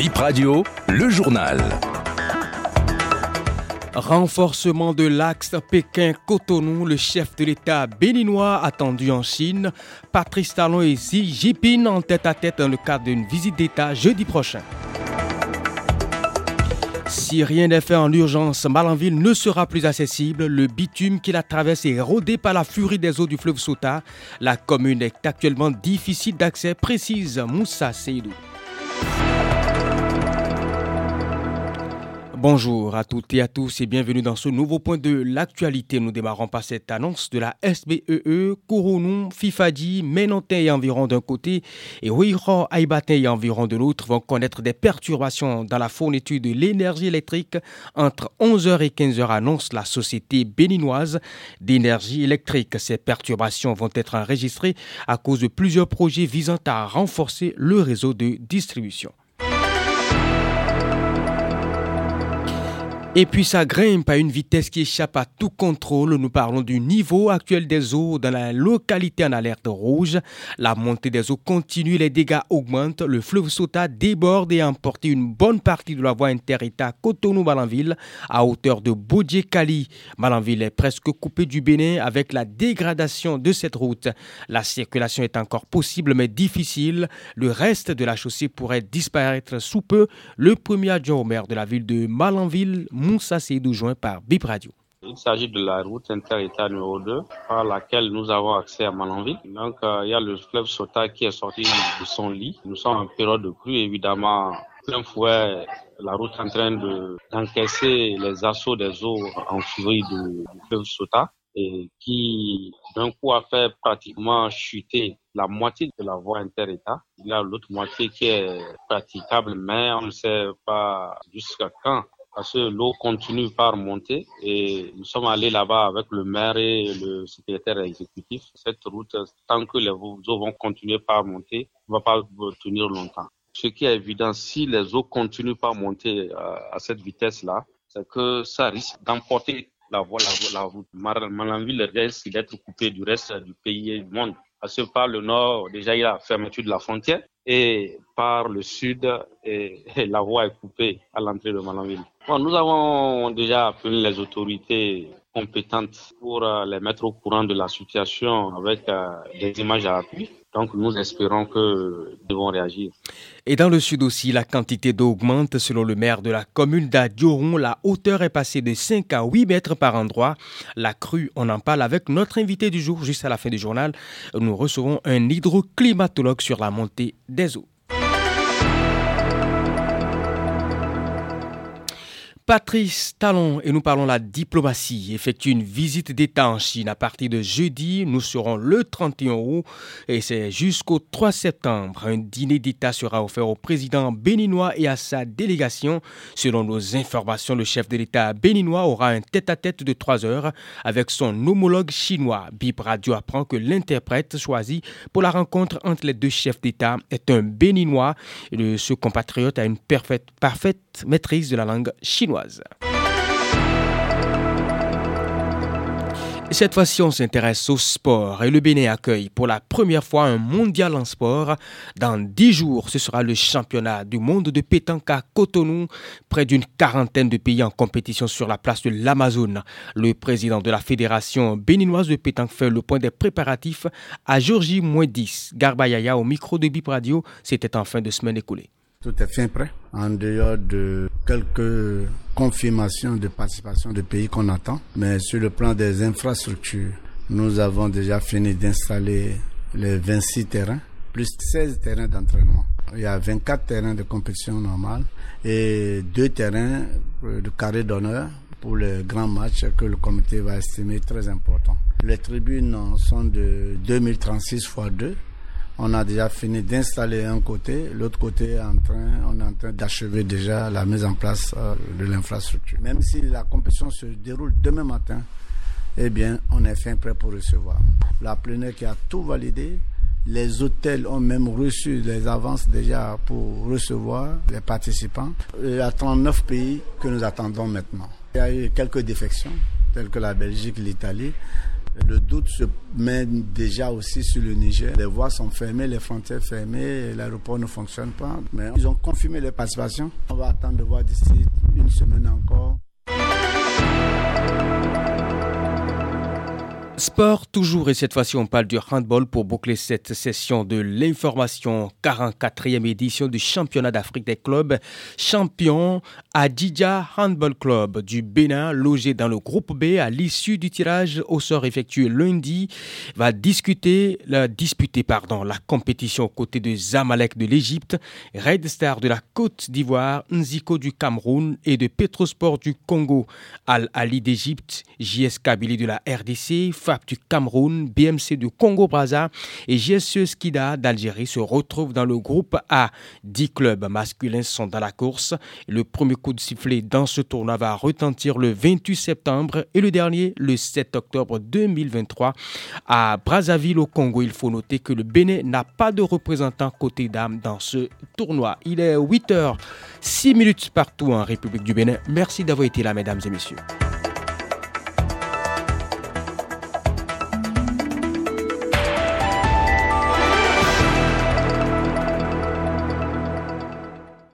Bip Radio, le journal. Renforcement de l'axe Pékin-Cotonou, le chef de l'État béninois attendu en Chine, Patrice Talon et Xi en tête à tête dans le cadre d'une visite d'État jeudi prochain. Si rien n'est fait en urgence, Malanville ne sera plus accessible. Le bitume qui la traverse est rodé par la furie des eaux du fleuve Sota. La commune est actuellement difficile d'accès, précise Moussa Seydou. Bonjour à toutes et à tous et bienvenue dans ce nouveau point de l'actualité. Nous démarrons par cette annonce de la SBEE, Kourounou, Fifadi, Ménontin et environ d'un côté et Ouiro, Aïbatin et environ de l'autre vont connaître des perturbations dans la fourniture de l'énergie électrique entre 11h et 15h annonce la société béninoise d'énergie électrique. Ces perturbations vont être enregistrées à cause de plusieurs projets visant à renforcer le réseau de distribution. Et puis ça grimpe à une vitesse qui échappe à tout contrôle. Nous parlons du niveau actuel des eaux dans la localité en alerte rouge. La montée des eaux continue, les dégâts augmentent. Le fleuve Sota déborde et a emporté une bonne partie de la voie inter-État Cotonou-Malanville à hauteur de Bodje-Kali. Malanville est presque coupée du Bénin avec la dégradation de cette route. La circulation est encore possible mais difficile. Le reste de la chaussée pourrait disparaître sous peu. Le premier adjoint au maire de la ville de Malanville, Moussa Seydou joint par Bip Radio. Il s'agit de la route inter-État numéro 2 par laquelle nous avons accès à Malanville. Donc, euh, il y a le fleuve Sota qui est sorti de son lit. Nous sommes en période de pluie, évidemment. Plein fouet, la route est en train d'encaisser les assauts des eaux en furie du, fleuve Sota et qui d'un coup a fait pratiquement chuter la moitié de la voie inter-État. Il y a l'autre moitié qui est praticable, mais on ne sait pas jusqu'à quand parce que l'eau continue par monter et nous sommes allés là-bas avec le maire et le secrétaire exécutif. Cette route, tant que les eaux vont continuer par monter, ne va pas tenir longtemps. Ce qui est évident, si les eaux continuent par monter euh, à, cette vitesse-là, c'est que ça risque d'emporter la voie, la, route. Malanville risque d'être coupée du reste du pays et du monde. Parce que par le nord, déjà, il y a la fermeture de la frontière et par le sud, la voie est coupée à l'entrée de Malanville. Bon, nous avons déjà appelé les autorités compétentes pour euh, les mettre au courant de la situation avec euh, des images à appui. Donc nous espérons que nous devons réagir. Et dans le sud aussi, la quantité d'eau augmente. Selon le maire de la commune d'Adioron, la hauteur est passée de 5 à 8 mètres par endroit. La crue, on en parle avec notre invité du jour, juste à la fin du journal. Nous recevons un hydroclimatologue sur la montée des eaux. Patrice Talon et nous parlons la diplomatie effectue une visite d'État en Chine à partir de jeudi. Nous serons le 31 août et c'est jusqu'au 3 septembre. Un dîner d'État sera offert au président béninois et à sa délégation. Selon nos informations, le chef de l'État béninois aura un tête-à-tête de 3 heures avec son homologue chinois. Bip Radio apprend que l'interprète choisi pour la rencontre entre les deux chefs d'État est un béninois. Ce compatriote a une parfaite maîtrise de la langue chinoise. Cette fois-ci, on s'intéresse au sport et le Bénin accueille pour la première fois un mondial en sport. Dans dix jours, ce sera le championnat du monde de pétanque à Cotonou. Près d'une quarantaine de pays en compétition sur la place de l'Amazone. Le président de la fédération béninoise de pétanque fait le point des préparatifs à Georgie 10. Garbayaya au micro de Bip Radio, c'était en fin de semaine écoulée. Tout est fin prêt, en dehors de quelques confirmations de participation de pays qu'on attend. Mais sur le plan des infrastructures, nous avons déjà fini d'installer les 26 terrains, plus 16 terrains d'entraînement. Il y a 24 terrains de compétition normale et deux terrains de carré d'honneur pour les grands matchs que le comité va estimer très importants. Les tribunes sont de 2036 x 2 on a déjà fini d'installer un côté, l'autre côté on est en train d'achever déjà la mise en place euh, de l'infrastructure. Même si la compétition se déroule demain matin, eh bien, on est fin prêt pour recevoir. La plénière qui a tout validé, les hôtels ont même reçu des avances déjà pour recevoir les participants. Il y a 39 pays que nous attendons maintenant. Il y a eu quelques défections, telles que la Belgique, l'Italie, Le doute se met déjà aussi sur le Niger. Les voies sont fermées, les frontières fermées, l'aéroport ne fonctionne pas. Mais ils ont confirmé leur participation. On va attendre de voir d'ici une semaine encore. Sport toujours et cette fois-ci on parle du handball pour boucler cette session de l'information. 44e édition du championnat d'Afrique des clubs. Champion Adidja Handball Club du Bénin logé dans le groupe B à l'issue du tirage au sort effectué lundi va discuter la pardon la compétition aux côtés de Zamalek de l'Égypte, Red Star de la Côte d'Ivoire, Nziko du Cameroun et de Petrosport du Congo, Al Ali d'Égypte, JS Kabylie de la RDC, du Cameroun, BMC du Congo-Braza et GSE Skida d'Algérie se retrouvent dans le groupe A. Dix clubs masculins sont dans la course. Le premier coup de sifflet dans ce tournoi va retentir le 28 septembre et le dernier le 7 octobre 2023 à Brazzaville au Congo. Il faut noter que le Bénin n'a pas de représentant côté dames dans ce tournoi. Il est 8h, 6 minutes partout en République du Bénin. Merci d'avoir été là, mesdames et messieurs.